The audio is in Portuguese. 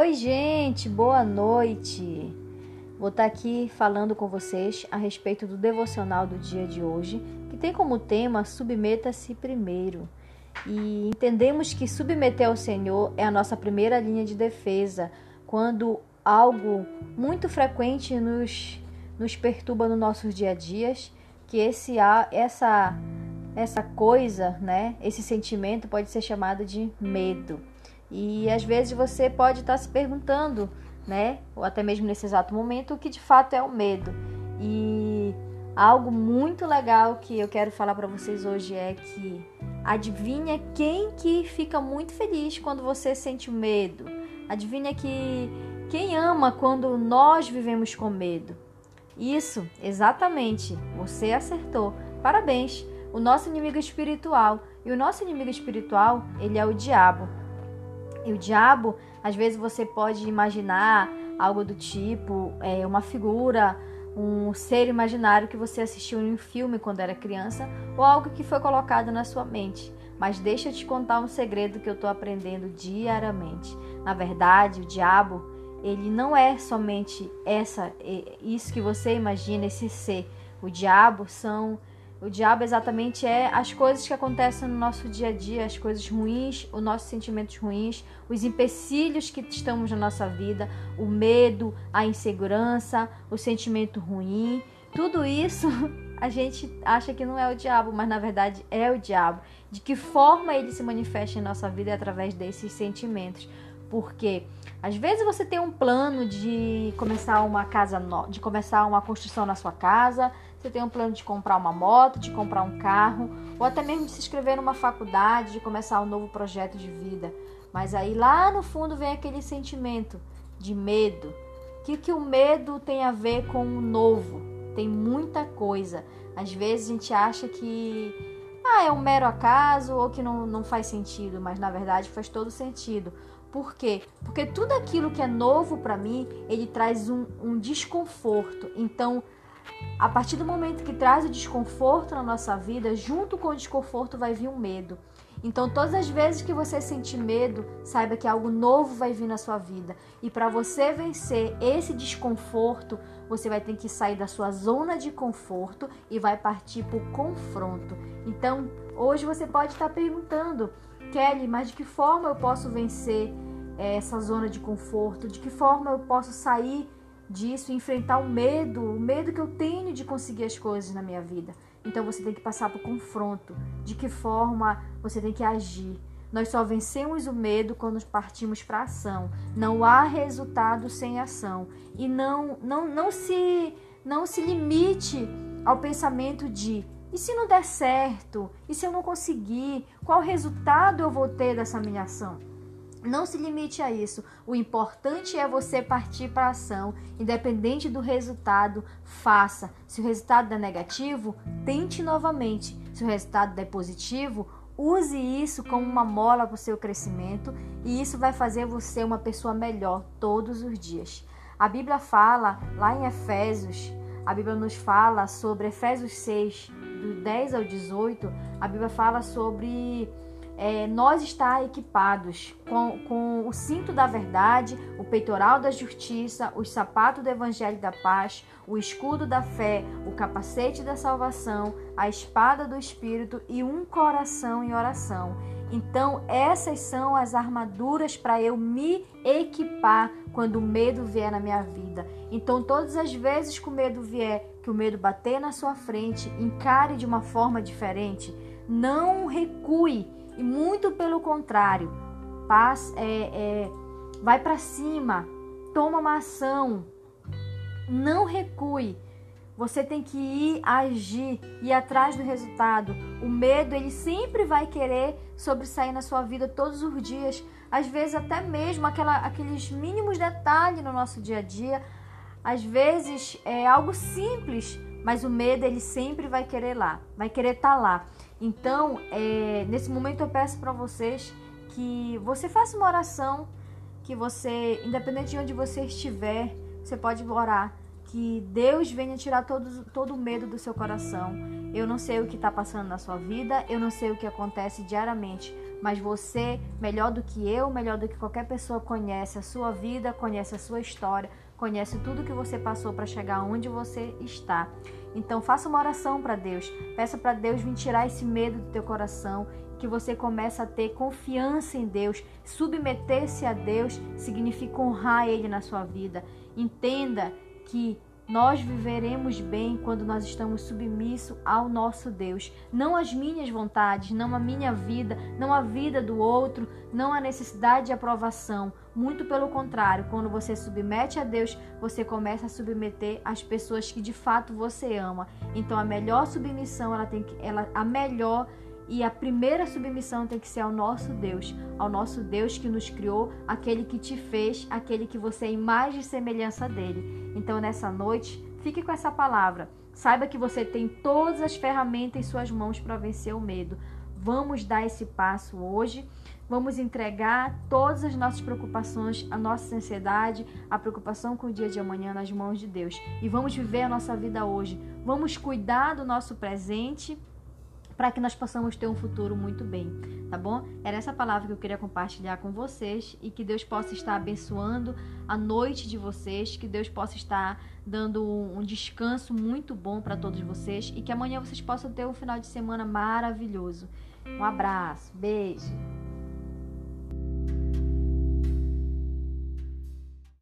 Oi, gente, boa noite. Vou estar aqui falando com vocês a respeito do devocional do dia de hoje, que tem como tema Submeta-se primeiro. E entendemos que submeter ao Senhor é a nossa primeira linha de defesa quando algo muito frequente nos, nos perturba no nossos dia a dias, que esse essa essa coisa, né, esse sentimento pode ser chamado de medo. E às vezes você pode estar se perguntando, né, ou até mesmo nesse exato momento, o que de fato é o medo. E algo muito legal que eu quero falar para vocês hoje é que adivinha quem que fica muito feliz quando você sente o medo? Adivinha que quem ama quando nós vivemos com medo? Isso, exatamente. Você acertou. Parabéns. O nosso inimigo espiritual. E o nosso inimigo espiritual, ele é o diabo. E o diabo, às vezes você pode imaginar algo do tipo, é, uma figura, um ser imaginário que você assistiu em um filme quando era criança, ou algo que foi colocado na sua mente. Mas deixa eu te contar um segredo que eu estou aprendendo diariamente. Na verdade, o diabo, ele não é somente essa, é, isso que você imagina, esse ser. O diabo são o diabo exatamente é as coisas que acontecem no nosso dia a dia, as coisas ruins, os nossos sentimentos ruins, os empecilhos que estamos na nossa vida, o medo, a insegurança, o sentimento ruim. Tudo isso a gente acha que não é o diabo, mas na verdade é o diabo. De que forma ele se manifesta em nossa vida é através desses sentimentos. Porque às vezes você tem um plano de começar uma casa, no... de começar uma construção na sua casa, você tem um plano de comprar uma moto, de comprar um carro, ou até mesmo de se inscrever numa faculdade, de começar um novo projeto de vida. Mas aí lá no fundo vem aquele sentimento de medo. O que, que o medo tem a ver com o novo? Tem muita coisa. Às vezes a gente acha que ah, é um mero acaso ou que não, não faz sentido, mas na verdade faz todo sentido. Por quê? Porque tudo aquilo que é novo para mim, ele traz um, um desconforto. Então, a partir do momento que traz o desconforto na nossa vida, junto com o desconforto vai vir o um medo. Então, todas as vezes que você sentir medo, saiba que algo novo vai vir na sua vida. E para você vencer esse desconforto, você vai ter que sair da sua zona de conforto e vai partir para o confronto. Então, hoje você pode estar perguntando, Kelly, mas de que forma eu posso vencer essa zona de conforto? De que forma eu posso sair disso, enfrentar o medo, o medo que eu tenho de conseguir as coisas na minha vida. Então você tem que passar por confronto. De que forma você tem que agir? Nós só vencemos o medo quando partimos para ação. Não há resultado sem ação. E não, não, não se não se limite ao pensamento de e se não der certo? E se eu não conseguir? Qual resultado eu vou ter dessa minha ação? Não se limite a isso. O importante é você partir para a ação, independente do resultado, faça. Se o resultado é negativo, tente novamente. Se o resultado é positivo, use isso como uma mola para o seu crescimento e isso vai fazer você uma pessoa melhor todos os dias. A Bíblia fala lá em Efésios, a Bíblia nos fala sobre Efésios 6, do 10 ao 18, a Bíblia fala sobre é, nós estar equipados com, com o cinto da verdade, o peitoral da justiça, os sapatos do evangelho da paz, o escudo da fé, o capacete da salvação, a espada do espírito e um coração em oração. Então, essas são as armaduras para eu me equipar quando o medo vier na minha vida. Então, todas as vezes que o medo vier, que o medo bater na sua frente, encare de uma forma diferente. Não recue e muito pelo contrário, paz, é, é, vai para cima, toma uma ação, não recue. Você tem que ir agir, ir atrás do resultado. O medo, ele sempre vai querer sobressair na sua vida todos os dias. Às vezes, até mesmo aquela, aqueles mínimos detalhes no nosso dia a dia. Às vezes, é algo simples, mas o medo, ele sempre vai querer lá, vai querer estar tá lá. Então, é, nesse momento eu peço para vocês que você faça uma oração, que você, independente de onde você estiver, você pode orar, que Deus venha tirar todo, todo o medo do seu coração. Eu não sei o que está passando na sua vida, eu não sei o que acontece diariamente, mas você, melhor do que eu, melhor do que qualquer pessoa, conhece a sua vida, conhece a sua história, conhece tudo que você passou para chegar onde você está. Então faça uma oração para Deus. Peça para Deus vir tirar esse medo do teu coração, que você comece a ter confiança em Deus. Submeter-se a Deus significa honrar ele na sua vida. Entenda que nós viveremos bem quando nós estamos submissos ao nosso Deus. Não às minhas vontades, não a minha vida, não a vida do outro, não a necessidade de aprovação. Muito pelo contrário, quando você submete a Deus, você começa a submeter as pessoas que de fato você ama. Então a melhor submissão, ela tem que ela a melhor e a primeira submissão tem que ser ao nosso Deus, ao nosso Deus que nos criou, aquele que te fez, aquele que você é imagem e semelhança dele. Então, nessa noite, fique com essa palavra. Saiba que você tem todas as ferramentas em suas mãos para vencer o medo. Vamos dar esse passo hoje. Vamos entregar todas as nossas preocupações, a nossa ansiedade, a preocupação com o dia de amanhã nas mãos de Deus. E vamos viver a nossa vida hoje. Vamos cuidar do nosso presente para que nós possamos ter um futuro muito bem, tá bom? Era essa palavra que eu queria compartilhar com vocês e que Deus possa estar abençoando a noite de vocês, que Deus possa estar dando um descanso muito bom para todos vocês e que amanhã vocês possam ter um final de semana maravilhoso. Um abraço, beijo.